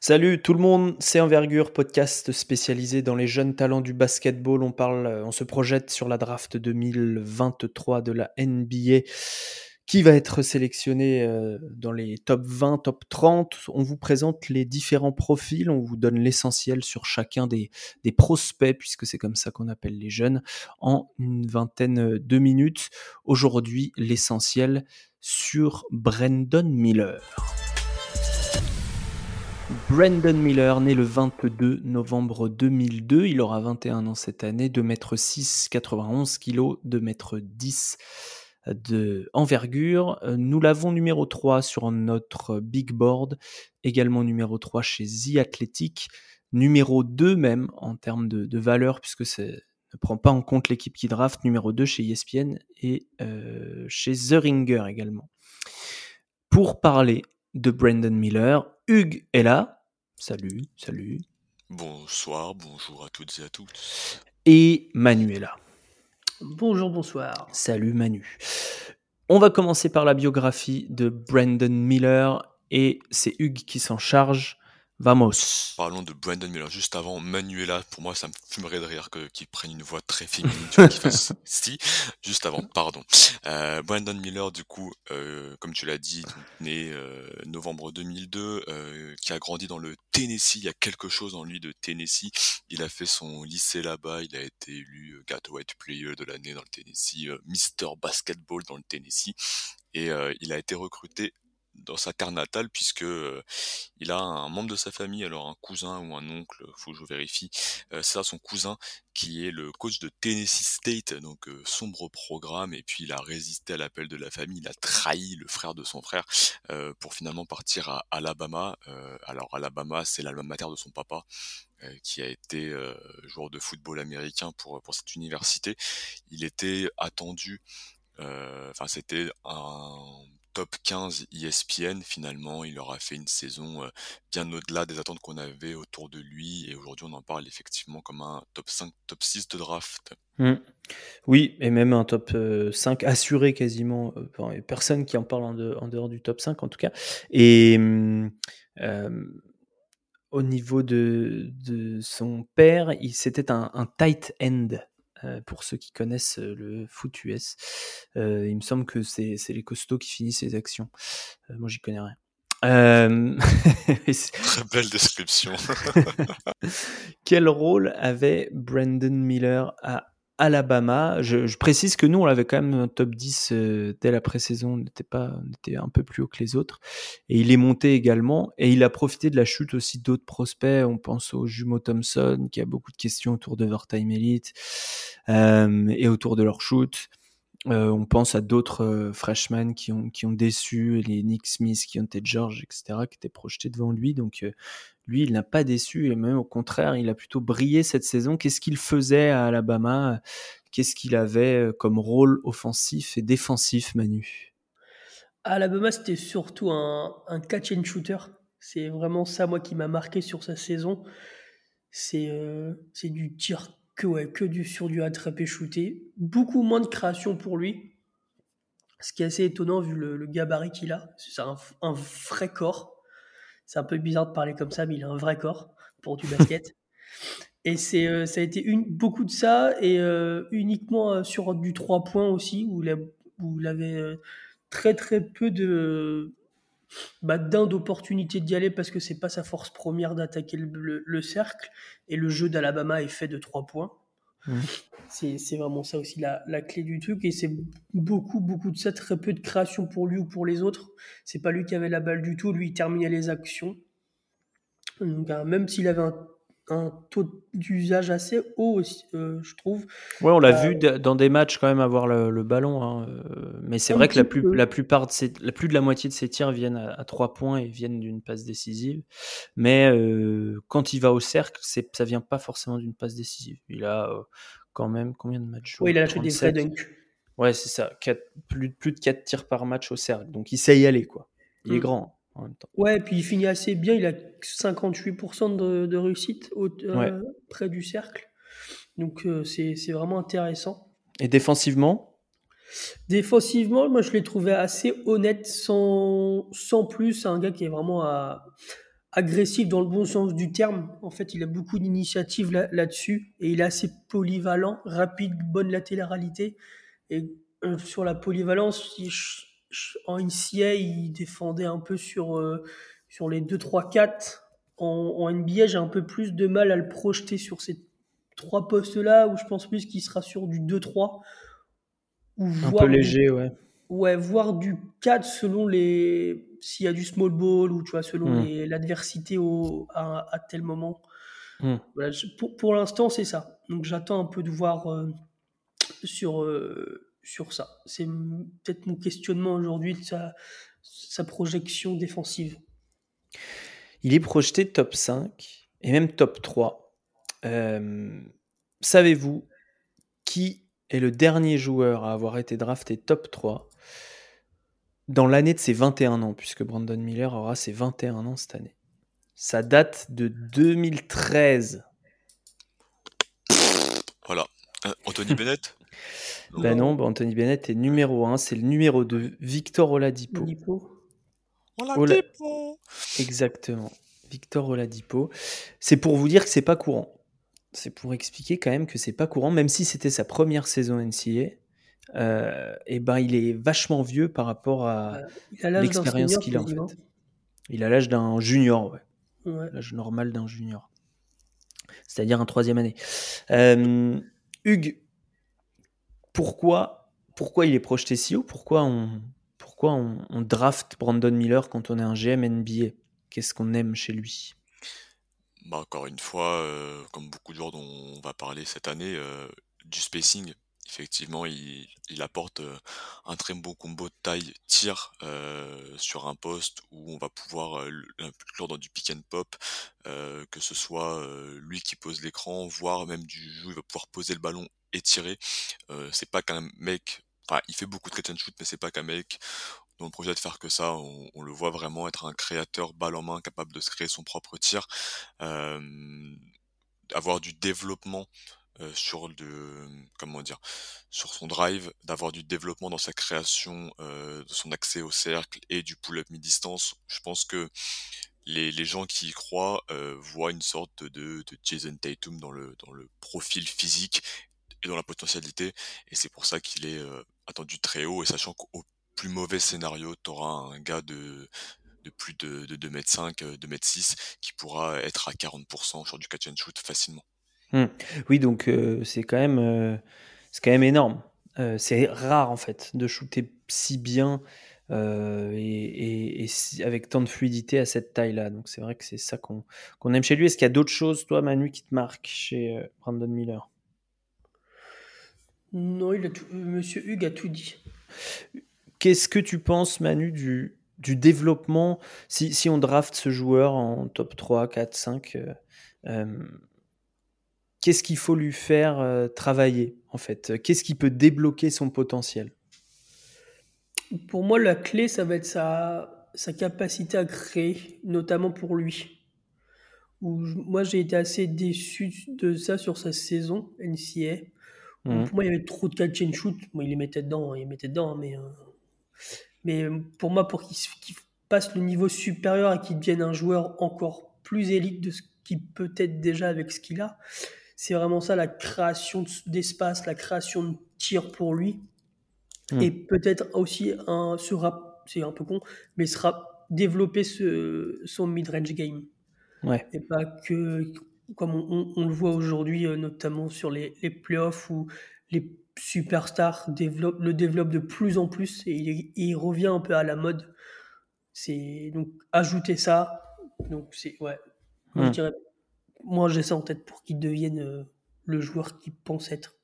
Salut tout le monde, c'est Envergure, podcast spécialisé dans les jeunes talents du basketball. On parle, euh, on se projette sur la draft 2023 de la NBA qui va être sélectionné euh, dans les top 20, top 30. On vous présente les différents profils, on vous donne l'essentiel sur chacun des, des prospects, puisque c'est comme ça qu'on appelle les jeunes, en une vingtaine de minutes. Aujourd'hui, l'essentiel sur Brandon Miller. Brandon Miller, né le 22 novembre 2002, il aura 21 ans cette année, 2 m 6, 91 kg, 2 m 10 de envergure. Nous l'avons numéro 3 sur notre big board, également numéro 3 chez The Athletic, numéro 2 même en termes de, valeur, puisque c'est ne prend pas en compte l'équipe qui draft, numéro 2 chez ESPN et euh, chez The Ringer également. Pour parler de Brandon Miller, Hugues est là. Salut, salut. Bonsoir, bonjour à toutes et à tous. Et Manu est là. Bonjour, bonsoir. Salut Manu. On va commencer par la biographie de Brandon Miller et c'est Hugues qui s'en charge. Vamos. Parlons de Brandon Miller. Juste avant, Manuela, pour moi, ça me fumerait de rire qu'il prenne une voix très féminine, tu vois, qu'il fasse si. Juste avant, pardon. Euh, Brandon Miller, du coup, euh, comme tu l'as dit, né euh, novembre 2002, euh, qui a grandi dans le Tennessee. Il y a quelque chose en lui de Tennessee. Il a fait son lycée là-bas. Il a été élu euh, Gateway Player de l'année dans le Tennessee, euh, Mister Basketball dans le Tennessee. Et il a été recruté dans sa terre natale puisque il a un membre de sa famille, alors un cousin ou un oncle, faut que je vérifie, c'est ça son cousin qui est le coach de Tennessee State, donc sombre programme, et puis il a résisté à l'appel de la famille, il a trahi le frère de son frère pour finalement partir à Alabama. alors Alabama, c'est l'alma mater de son papa, qui a été joueur de football américain pour, pour cette université. Il était attendu, enfin c'était un top 15 ESPN, finalement, il aura fait une saison euh, bien au-delà des attentes qu'on avait autour de lui. Et aujourd'hui, on en parle effectivement comme un top 5, top 6 de draft. Mmh. Oui, et même un top 5 euh, assuré quasiment. Euh, personne qui en parle en, dehors du top 5 en tout cas. Et mmh, au niveau de, son père, c'était un, un, tight end. Euh, pour ceux qui connaissent euh, le foot US. Euh, il me semble que c'est les costauds qui finissent les actions. moi, j'y connais rien. Très belle description. Quel rôle avait Brandon Miller à Alabama. Je, précise que nous, on l'avait quand même un top 10 euh, dès la pré-saison, on n'était pas, on était un peu plus haut que les autres. Et il est monté également, et il a profité de la chute aussi d'autres prospects. On pense au jumeau Thompson, qui a beaucoup de questions autour de Time Elite euh, et autour de leur shoot. Euh, on pense à d'autres euh, freshmen qui ont, qui ont déçu, les Nick Smith, qui ont été George, etc., qui étaient projetés devant lui. Donc, euh, lui, il n'a pas déçu, et même au contraire, il a plutôt brillé cette saison. Qu'est-ce qu'il faisait à Alabama? Qu'est-ce qu'il avait comme rôle offensif et défensif, Manu? À Alabama, c'était surtout un, catch and shooter. C'est vraiment ça, moi, qui m'a marqué sur sa saison. C'est c'est du tir que, ouais, que du, sur du attrapé shooté. Beaucoup moins de création pour lui. Ce qui est assez étonnant vu le, gabarit qu'il a. C'est un, un, vrai corps. C'est un peu bizarre de parler comme ça, mais il a un vrai corps pour du basket. et c'est, euh, ça a été une, beaucoup de ça, et euh, uniquement euh, sur du 3 points aussi, où il, où il avait très très peu de, bah, d'un d'opportunité d'y aller parce que c'est pas sa force première d'attaquer le, cercle et le jeu d'Alabama est fait de trois points. Mmh. C'est vraiment ça aussi la, la, clé du truc et c'est beaucoup beaucoup de ça, très peu de création pour lui ou pour les autres. C'est pas lui qui avait la balle du tout, lui il terminait les actions. Donc, hein, même s'il avait un un taux d'usage assez haut aussi, euh, je trouve. Ouais, on l'a vu euh, dans des matchs quand même avoir le, ballon, hein, euh, mais c'est vrai que la, plus, la plupart de ses, la plus de la moitié de ses tirs viennent à, trois points et viennent d'une passe décisive. Mais quand il va au cercle, c'est, ça vient pas forcément d'une passe décisive. Il a quand même combien de matchs Oui, il a fait des vrais dunks. Ouais, c'est ça, plus, plus de 4 tirs par match au cercle, donc il sait y aller quoi. Il est mm. grand. Ouais, puis il finit assez bien. Il a 58% de, réussite euh, près du cercle. Donc euh, c'est vraiment intéressant. Et défensivement? Défensivement, moi je l'ai trouvé assez honnête, sans, sans plus. C'est un gars qui est vraiment à, agressif dans le bon sens du terme. En fait, il a beaucoup d'initiatives là- là-dessus et il est assez polyvalent, rapide, bonne latéralité. Et euh, sur la polyvalence, je- en NCA, il défendait un peu sur, euh, sur les 2, 3, 4. En, en NBA, j'ai un peu plus de mal à le projeter sur ces trois postes-là, où je pense plus qu'il sera sur du 2-3. Ou Un peu du- léger, ouais. Ouais, voire du 4 selon les. S'il y a du small ball ou tu vois, selon Hmm. l'adversité à, à tel moment. Hmm. Voilà, je- pour pour l'instant, c'est ça. Donc j'attends un peu de voir euh, sur, euh, sur ça. C'est peut-être mon questionnement aujourd'hui de sa, sa projection défensive. Il est projeté top 5 et même top 3. Euh, Savez-vous qui est le dernier joueur à avoir été drafté top 3 dans l'année de ses 21 ans, puisque Brandon Miller aura ses 21 ans cette année? Ça date de 2013. Voilà. Euh, Anthony Bennett? Ben non, bah Anthony Bennett est numéro 1, c'est le numéro 2, Victor Oladipo. Oladipo. Exactement. Victor Oladipo. C'est pour vous dire que c'est pas courant. C'est pour expliquer quand même que c'est pas courant, même si c'était sa première saison NCA. Euh, et ben il est vachement vieux par rapport à d'un l'expérience qu'il a en fait. Il a l'âge d'un junior, ouais. Ouais. l'âge normal d'un junior. C'est-à-dire un troisième année. Euh, Hugues, pourquoi, pourquoi il est projeté si haut? Pourquoi on, pourquoi on, draft Brandon Miller quand on est un GM NBA Qu'est-ce qu'on aime chez lui? Bah, encore une fois, euh, comme beaucoup de joueurs dont on va parler cette année, euh, du spacing. Effectivement, il, il apporte euh, un très bon combo de taille-tir euh, sur un poste où on va pouvoir l'inclure dans du pick and pop, que ce soit lui qui pose l'écran, voire même du jeu, il va pouvoir poser le ballon Euh, c'est pas qu'un mec, enfin, il fait beaucoup de catch and shoot, mais c'est pas qu'un mec. Dont le projet de faire que ça. On, le voit vraiment être un créateur balle en main, capable de se créer son propre tir, euh, avoir du développement sur le comment dire sur son drive d'avoir du développement dans sa création de son accès au cercle et du pull-up mi-distance. Je pense que les, gens qui y croient voient une sorte de, de Jason Tatum dans le dans le profil physique et dans la potentialité et c'est pour ça qu'il est euh, attendu très haut et sachant qu'au plus mauvais scénario t'auras un gars de de plus de, de 2m5, 2m6 qui pourra être à 40% sur du catch and shoot facilement. Oui, donc euh, c'est quand même euh, quand même énorme. Euh, c'est rare en fait de shooter si bien euh, et, avec tant de fluidité à cette taille-là. Donc c'est vrai que c'est ça qu'on qu'on aime chez lui. Est-ce qu'il y a d'autres choses, toi, Manu, qui te marquent chez euh, Brandon Miller? Non, il a tout- euh, Monsieur Hugues a tout dit. Qu'est-ce que tu penses, Manu, du, du développement si, si on draft ce joueur en top 3, 4, 5 euh, euh, Qu'est-ce qu'il faut lui faire euh, travailler, en fait? Qu'est-ce qui peut débloquer son potentiel? Pour moi, la clé, ça va être sa, sa capacité à créer, notamment pour lui. Où je- moi, j'ai été assez déçu de ça sur sa saison NCA. Pour moi, il y avait trop de catch and shoot. Moi, il les mettait dedans, il les mettait dedans, mais, euh, mais euh, pour moi, pour qu'il passe le niveau supérieur et qu'il devienne un joueur encore plus élite de ce qu'il peut être déjà avec ce qu'il a, c'est vraiment ça la création de- d'espace, la création de tir pour lui. Mm. Et peut-être aussi un, se rap- c'est un peu con, mais sera développer ce, son mid-range game. Ouais. Et pas que, comme on, on- on le voit aujourd'hui, euh, notamment sur les, les playoffs où les superstars développent, le développent de plus en plus et il, et il revient un peu à la mode. C'est donc ajouter ça. Donc c'est ouais. Moi, je dirais, moi j'ai ça en tête pour qu'il devienne euh, le joueur qu'il pense être.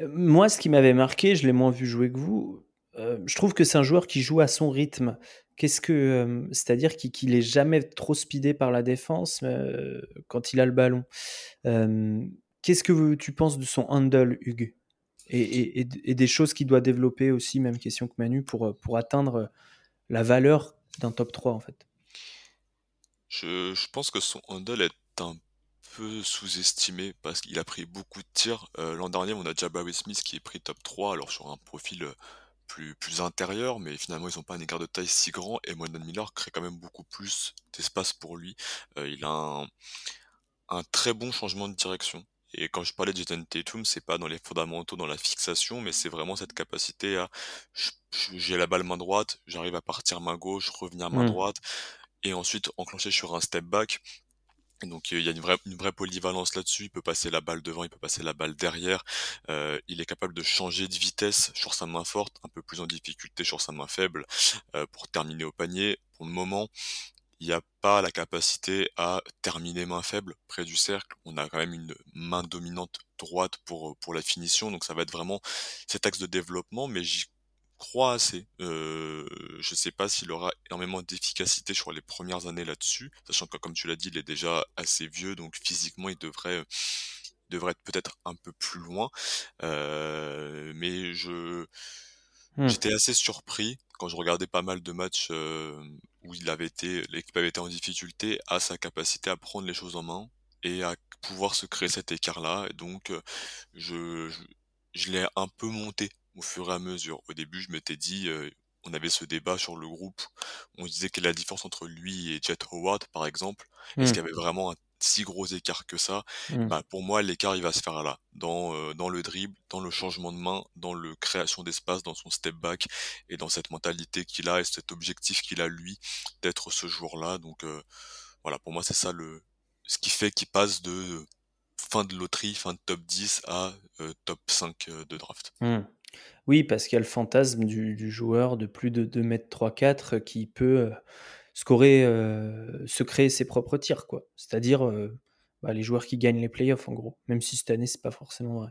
Euh, Moi, ce qui m'avait marqué, je l'ai moins vu jouer que vous, euh, je trouve que c'est un joueur qui joue à son rythme. Qu'est-ce que, euh, c'est-à-dire qu'il est jamais trop speedé par la défense euh, quand il a le ballon. Qu'est-ce que tu penses de son handle, Hugues? Et, des choses qu'il doit développer aussi, même question que Manu, pour, euh, pour atteindre la valeur d'un top 3 en fait? Je, pense que son handle est un peu sous-estimé parce qu'il a pris beaucoup de tirs. L'an dernier, on a Jabari Smith qui est pris top 3, alors sur un profil plus, plus intérieur, mais finalement ils n'ont pas un écart de taille si grand et Brandon Miller crée quand même beaucoup plus d'espace pour lui. Euh, il a un, un très bon changement de direction. Et quand je parlais de Jason Tatum, c'est pas dans les fondamentaux, dans la fixation, mais c'est vraiment cette capacité à, j'ai la balle main droite, j'arrive à partir main gauche, revenir main mmh. droite, et ensuite enclencher sur un step back. Donc il y a une vraie, polyvalence là-dessus. Il peut passer la balle devant, il peut passer la balle derrière. Euh, il est capable de changer de vitesse sur sa main forte, un peu plus en difficulté sur sa main faible, euh, pour terminer au panier. Pour le moment, il n'y a pas la capacité à terminer main faible près du cercle. On a quand même une main dominante droite pour, pour la finition, donc ça va être vraiment cet axe de développement, mais j'y crois assez. Euh, je sais pas s'il aura énormément d'efficacité sur les premières années là-dessus, sachant que comme tu l'as dit, il est déjà assez vieux, donc physiquement il devrait devrait être peut-être un peu plus loin. Euh, mais je Mmh. J'étais assez surpris quand je regardais pas mal de matchs où il avait été, l'équipe avait été en difficulté, à sa capacité à prendre les choses en main et à pouvoir se créer cet écart-là. Et donc, je, je, l'ai un peu monté au fur et à mesure. Au début, je m'étais dit, on avait ce débat sur le groupe, on disait quelle est la différence entre lui et Jet Howard, par exemple. Est-ce mmh. qu'il y avait vraiment un si gros écart que ça, mmh. bah, pour moi, l'écart, il va se faire là, dans, euh, dans le dribble, dans le changement de main, dans le création d'espace, dans son step back, et dans cette mentalité qu'il a et cet objectif qu'il a, lui, d'être ce joueur-là. Donc, euh, voilà, pour moi, c'est ça le, ce qui fait qu'il passe de fin de loterie, fin de top 10 à euh, top 5 de draft. Mmh. Oui, parce qu'il y a le fantasme du, joueur de plus de 2 mètres 3-4 qui peut scorer, euh, se créer ses propres tirs, quoi. C'est-à-dire euh, bah, les joueurs qui gagnent les playoffs, en gros. Même si cette année, c'est pas forcément vrai.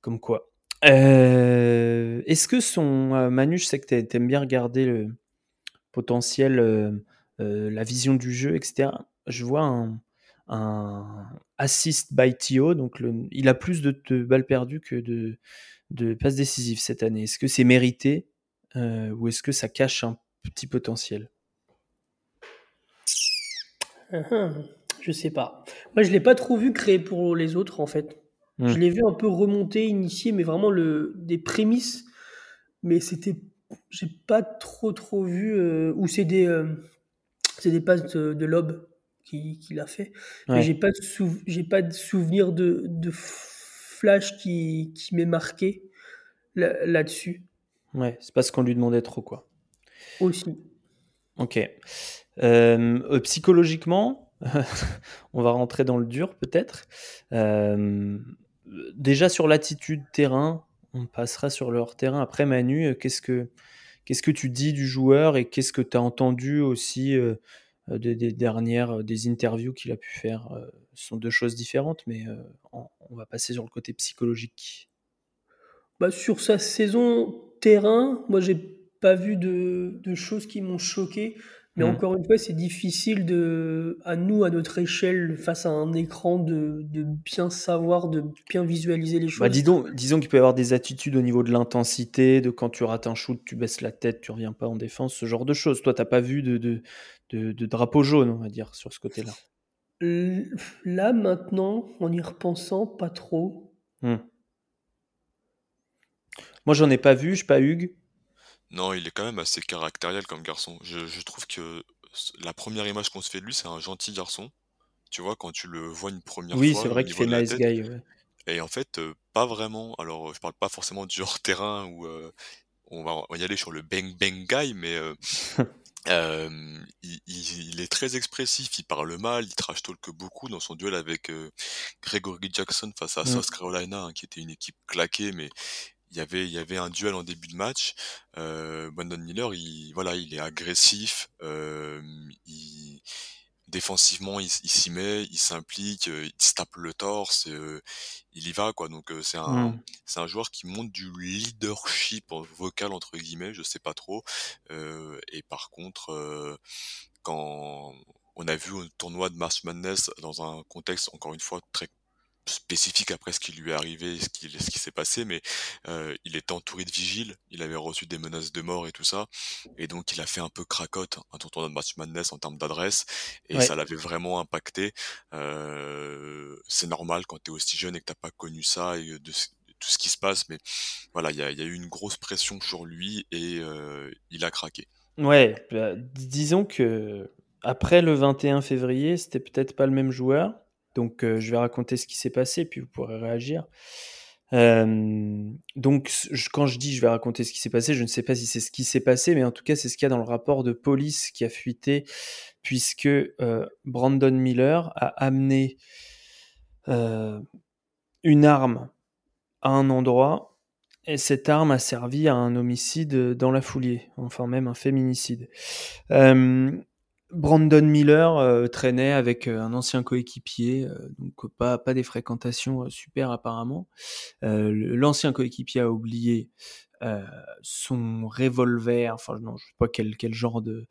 Comme quoi. Euh, est-ce que son. Manu, je sais que tu aimes bien regarder le potentiel, la vision du jeu, etc. Je vois un, un assist by Tio, donc le, il a plus de, balles perdues que de, de passes décisives cette année. Est-ce que c'est mérité ou est-ce que ça cache un petit potentiel? Je sais pas. Moi, je l'ai pas trop vu créer pour les autres, en fait. Je hmm. l'ai vu un peu remonter, initier, mais vraiment le, des prémices. Mais c'était, j'ai pas trop trop vu euh, où c'est des, euh, c'est des passes de, de lob qu'il a fait. Mais j'ai pas de j'ai pas de souvenir de, de flash qui, qui m'est marqué là-dessus. ouais, c'est parce qu'on lui demandait trop quoi. Aussi. Ok. Euh, euh, psychologiquement, on va rentrer dans le dur peut-être. Euh, déjà sur l'attitude terrain, on passera sur leur terrain. Après Manu, qu'est-ce que qu'est-ce que tu dis du joueur et qu'est-ce que tu as entendu aussi des, dernières des interviews qu'il a pu faire Ce sont deux choses différentes, mais on, va passer sur le côté psychologique. Bah, sur sa saison terrain, moi j'ai pas vu de choses qui m'ont choqué. Mais mmh. encore une fois, c'est difficile de, à nous, à notre échelle, face à un écran, de, de bien savoir, de bien visualiser les bah, choses. disons disons qu'il peut y avoir des attitudes au niveau de l'intensité, de quand tu rates un shoot, tu baisses la tête, tu reviens pas en défense, ce genre de choses. Toi, tu n'as pas vu de, de, de, drapeau jaune, on va dire, sur ce côté-là. Là, maintenant, en y repensant, pas trop. Mmh. Moi, j'en ai pas vu, je suis pas Hugues. Non, il est quand même assez caractériel comme garçon. Je, trouve que la première image qu'on se fait de lui, c'est un gentil garçon. Tu vois, quand tu le vois une première Oui, c'est vrai qu'il fait nice guy. Et en fait, euh, pas vraiment. Alors, je parle pas forcément du hors terrain où euh, on, va, y aller sur le bang bang guy, mais euh, il, est très expressif, il parle mal, il trash talk beaucoup dans son duel avec Gregory Jackson face à mm. South Carolina, hein, qui était une équipe claquée, mais il y avait il y avait un duel en début de match. Euh, Brandon Miller, il voilà, il est agressif, euh, il, défensivement, il, s'y met, il s'implique, euh, il se tape le torse, euh, il y va quoi. Donc euh, c'est un mmh. c'est un joueur qui montre du leadership vocal entre guillemets, je sais pas trop. et par contre, quand on a vu un tournoi de March Madness dans un contexte encore une fois très spécifique après ce qui lui est arrivé, ce qui, ce qui s'est passé, mais euh, il était entouré de vigiles, il avait reçu des menaces de mort et tout ça, et donc il a fait un peu cracotte un tournoi de Match Madness en termes d'adresse, et ça l'avait vraiment impacté. Euh, c'est normal quand t'es aussi jeune et que t'as pas connu ça, et de, tout ce qui se passe, mais voilà, il y a, y a, eu une grosse pression sur lui et il a craqué. Ouais, bah, disons que après le 21 février, c'était peut-être pas le même joueur. Donc, je vais raconter ce qui s'est passé, puis vous pourrez réagir. donc, quand je dis je vais raconter ce qui s'est passé, je ne sais pas si c'est ce qui s'est passé, mais en tout cas, c'est ce qu'il y a dans le rapport de police qui a fuité, puisque Brandon Miller a amené une arme à un endroit et cette arme a servi à un homicide dans la foulée, enfin même un féminicide. Brandon Miller euh, traînait avec euh, un ancien coéquipier, euh, donc pas, pas des fréquentations super apparemment. L'ancien coéquipier a oublié son revolver, enfin non, je sais pas quel, quel genre de,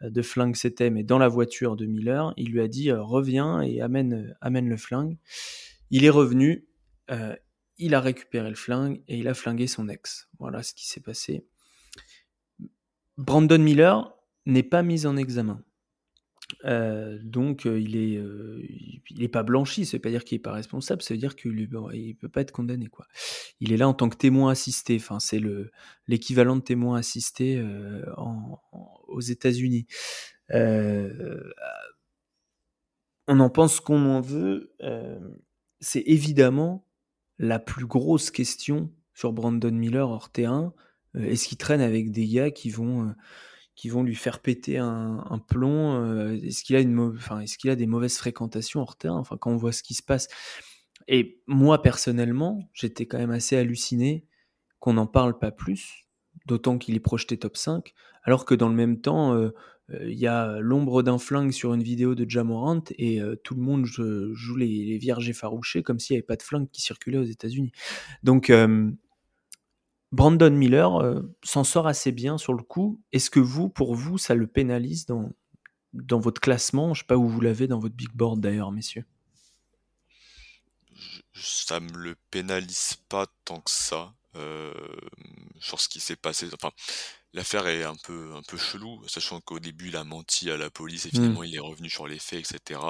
de flingue c'était, mais dans la voiture de Miller, il lui a dit reviens et amène, amène le flingue. Il est revenu, il a récupéré le flingue et il a flingué son ex. Voilà ce qui s'est passé. Brandon Miller n'est pas mis en examen. Euh, donc il est, il est pas blanchi, ça veut pas dire qu'il est pas responsable, ça veut dire qu'il il peut pas être condamné quoi. Il est là en tant que témoin assisté, enfin c'est le l'équivalent de témoin assisté aux États-Unis. on en pense qu'on en veut. c'est évidemment la plus grosse question sur Brandon Miller hors terrain. Est-ce qu'il traîne avec des gars qui vont qui vont lui faire péter un, plomb euh, Est-ce qu'il a, une est qu'il a des mauvaises fréquentations hors terrain? Enfin, quand on voit ce qui se passe. Et moi, personnellement, j'étais quand même assez halluciné qu'on n'en parle pas plus, d'autant qu'il est projeté top 5, alors que dans le même temps, euh, euh, il y a l'ombre d'un flingue sur une vidéo de Jamorant et tout le monde joue les, les vierges effarouchées comme s'il n'y avait pas de flingue qui circulait aux États-Unis. Donc, Brandon Miller euh, s'en sort assez bien sur le coup. Est-ce que vous, pour vous, ça le pénalise dans, dans votre classement? Je ne sais pas où vous l'avez dans votre big board d'ailleurs, messieurs. Ça me le pénalise pas tant que ça euh, sur ce qui s'est passé. Enfin, l'affaire est un peu un peu chelou, sachant qu'au début il a menti à la police et finalement mmh. il est revenu sur les faits, etc.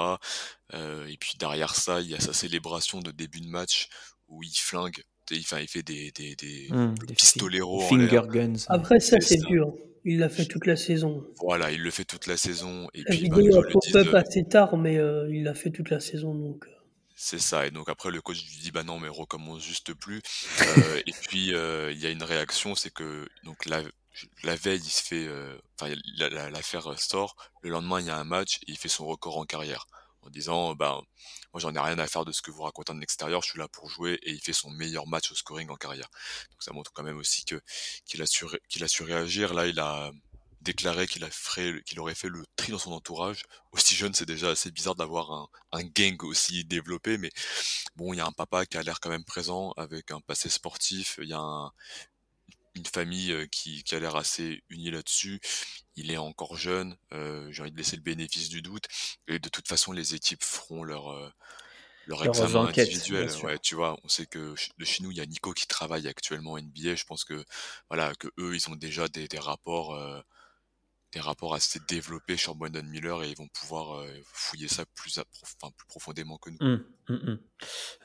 Euh, et puis derrière ça, il y a sa célébration de début de match où il flingue il, il fait des, des, des, mmh, pistoleros finger guns. Après, ça, c'est dur. Il l'a fait toute la saison. Voilà, il le fait toute la saison. Et puis, bah, pop assez tard, mais euh, il l'a fait toute la saison. donc. Euh. C'est ça. Et donc après, le coach lui dit bah non, mais recommence juste plus. Euh, et puis il y a une réaction, c'est que donc la, la veille, il se fait, enfin l'affaire sort. Le lendemain, il y a un match et il fait son record en carrière en disant bah moi j'en ai rien à faire de ce que vous racontez en extérieur, je suis là pour jouer et il fait son meilleur match au scoring en carrière. Donc ça montre quand même aussi que qu'il a su qu'il a su réagir. Là, il a déclaré qu'il qu'il aurait fait le tri dans son entourage. Aussi jeune, c'est déjà assez bizarre d'avoir un, un gang aussi développé, mais bon, il y a un papa qui a l'air quand même présent avec un passé sportif. Il y a un, une famille qui, qui a l'air assez unie là-dessus. Il est encore jeune, euh, j'ai envie de laisser le bénéfice du doute. Et de toute façon, les équipes feront leur, leur examen individuel. Ouais, tu vois, on sait que de chez nous, il y a Nico qui travaille actuellement en NBA. Je pense que voilà, que eux, ils ont déjà des, des rapports. Euh, des rapports assez développés sur Brandon Miller et ils vont pouvoir euh, fouiller ça plus, enfin, plus profondément que nous. Mmh, mmh, mmh.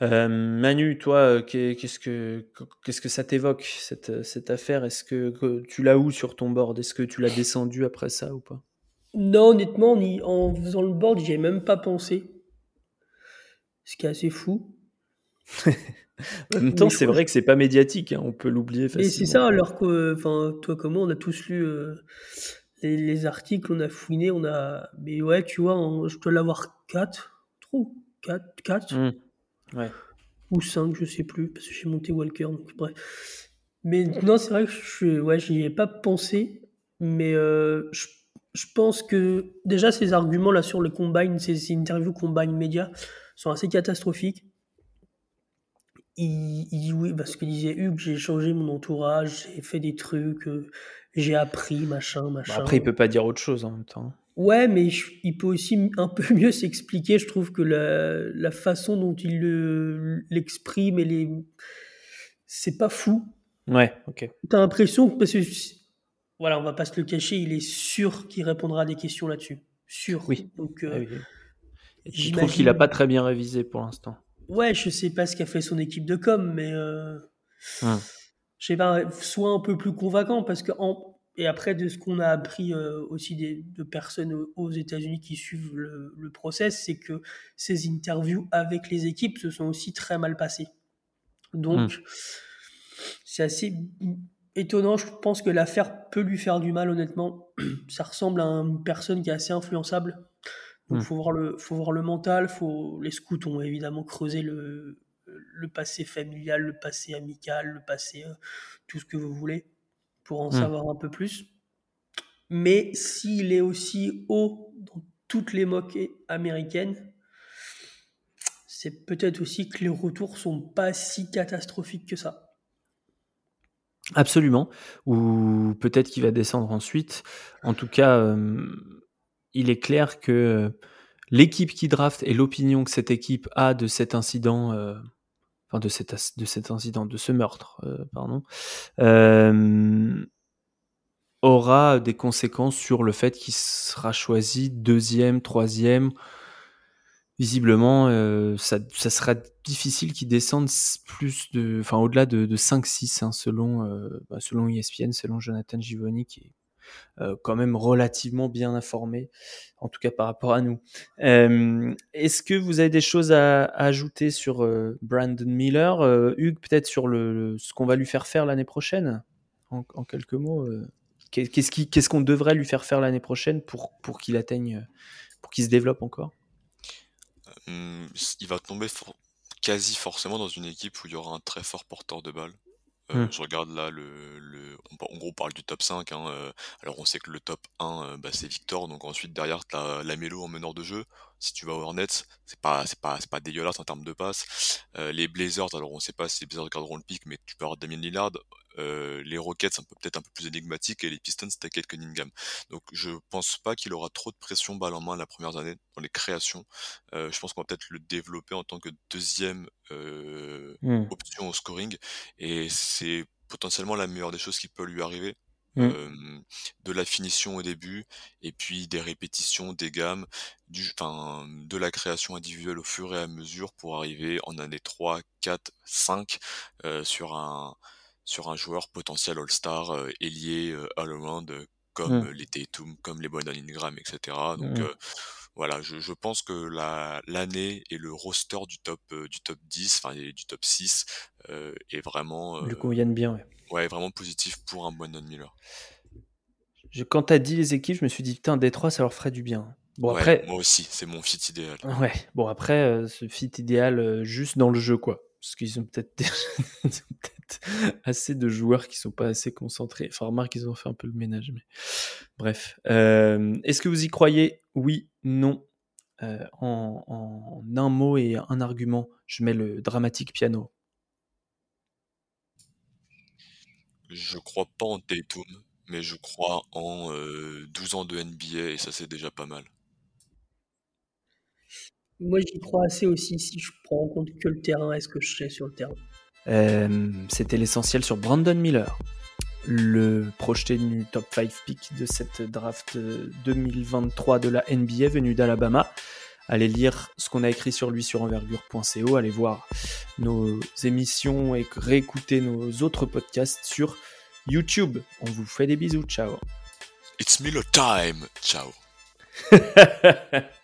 Euh, Manu, toi, euh, qu'est-ce que qu'est-ce que ça t'évoque cette, cette affaire? Est-ce que, tu l'as où sur ton board? Est-ce que tu l'as descendu après ça ou pas? Non, honnêtement, en faisant le board, j'y ai même pas pensé. Ce qui est assez fou. en même temps, c'est vrai que c'est pas médiatique, hein, on peut l'oublier facilement. Et c'est ça, alors que, enfin, toi comment on a tous lu les, articles, on a fouiné, on a. Mais ouais, tu vois, je dois l'avoir 4. Trop 4 4 mmh. Ouais. Ou 5, je sais plus, parce que j'ai monté Walker, donc bref. Mais non, c'est vrai que je ouais, j'y ai pas pensé, mais euh, je, je, pense que déjà ces arguments là sur le combine, ces, interviews combine média sont assez catastrophiques. Il, il, oui, parce que disait Hugues, j'ai changé mon entourage, j'ai fait des trucs, euh, j'ai appris, machin, machin. après, il peut pas dire autre chose en même temps. Ouais, mais il peut aussi un peu mieux s'expliquer. Je trouve que la, la façon dont il l'exprime, c'est pas fou. Ouais, ok. T'as l'impression que, parce que, voilà, on va pas se le cacher, il est sûr qu'il répondra à des questions là-dessus. Sûr. Oui. Donc, euh, ah Je trouve qu'il a pas très bien révisé pour l'instant? Ouais, je sais pas ce qu'a fait son équipe de com, mais. Euh, je sais pas, soit un peu plus convaincant parce que et après de ce qu'on a appris euh, aussi des, de personnes aux États-Unis qui suivent le, le process, c'est que ces interviews avec les équipes se sont aussi très mal passées. Donc hmm. c'est assez étonnant. Je pense que l'affaire peut lui faire du mal, honnêtement. Ça ressemble à une personne qui est assez influençable. Donc, il hmm. faut, voir le, faut voir le mental. Faut... Les scouts ont évidemment creusé le, le passé familial, le passé amical, le passé euh, tout ce que vous voulez pour en hmm. savoir un peu plus. Mais s'il est aussi haut dans toutes les moquées américaines, c'est peut-être aussi que les retours sont pas si catastrophiques que ça. Absolument. Ou peut-être qu'il va descendre ensuite. En tout cas, euh, il est clair que euh, l'équipe qui draft et l'opinion que cette équipe a de cet incident, euh, enfin de cet, de cet incident, de ce meurtre, pardon, aura des conséquences sur le fait qu'il sera choisi deuxième, troisième. Visiblement, euh, ça, sera difficile qu'ils descendent plus de, enfin au-delà de, de 5-6 hein, selon, euh, bah, selon ESPN, selon Jonathan Givoni qui est euh, quand même relativement bien informé, en tout cas par rapport à nous. Est-ce que vous avez des choses à, ajouter sur Brandon Miller, Hugues, peut-être sur le, ce qu'on va lui faire faire l'année prochaine, en, quelques mots. Qu'est-ce qu'on qu qu'on devrait lui faire faire l'année prochaine pour, pour qu'il atteigne, pour qu'il se développe encore? Il va tomber quasi forcément dans une équipe où il y aura un très fort porteur de balle. Euh, mmh. Je regarde là, le, le, en gros, on parle du top 5. Hein, euh, alors, on sait que le top 1, euh, bah, c'est Victor. Donc, ensuite, derrière, tu as Lamelo en meneur de jeu. Si tu vas au Hornets, c'est pas, c'est pas, c'est pas dégueulasse en termes de passes. les Blazers, alors, on sait pas si les Blazers garderont le pic, mais tu peux avoir Damien Lillard. Les Rockets, c'est peut-être un peu plus énigmatique. Et les Pistons, c'était quelques Cunningham. Donc, je pense pas qu'il aura trop de pression balle en main la première année dans les créations. je pense qu'on va peut-être le développer en tant que deuxième mmh. option au scoring. Et c'est potentiellement la meilleure des choses qui peut lui arriver. Mmh. de la finition au début et puis des répétitions, des gammes, du, enfin, de la création individuelle au fur et à mesure pour arriver en année 3, 4, 5 sur un sur un joueur potentiel All-Star, euh, ailier euh, all-around comme mmh. les Tatum, comme les Brandon Ingram, etc. Donc mmh. voilà, je, je, pense que l'année et le roster du top du top 10, enfin du top 6 est vraiment lui conviennent bien. Ouais ouais, vraiment positif pour un Brandon Miller. Je, quand t'as dit les équipes, je me suis dit, putain, Détroit, ça leur ferait du bien. Bon, après, moi aussi, c'est mon fit idéal. Ouais, bon, après, euh, ce fit idéal euh, juste dans le jeu, quoi. Parce qu'ils ont peut-être assez de joueurs qui sont pas assez concentrés. Enfin, remarque, ils ont fait un peu le ménage, mais bref. Euh, est-ce que vous y croyez? Oui, non. en, en, un mot et un argument, je mets le dramatique piano. Je crois pas en Tatum, mais je crois en 12 ans de NBA et ça c'est déjà pas mal. Moi j'y crois assez aussi si je prends en compte que le terrain est ce que je sais sur le terrain. C'était l'essentiel sur Brandon Miller, le projeté du top 5 pick de cette draft 2023 de la NBA venu d'Alabama. Allez lire ce qu'on a écrit sur lui sur envergure.co, allez voir nos émissions et réécouter nos autres podcasts sur YouTube. On vous fait des bisous, ciao. It's Miller time, ciao.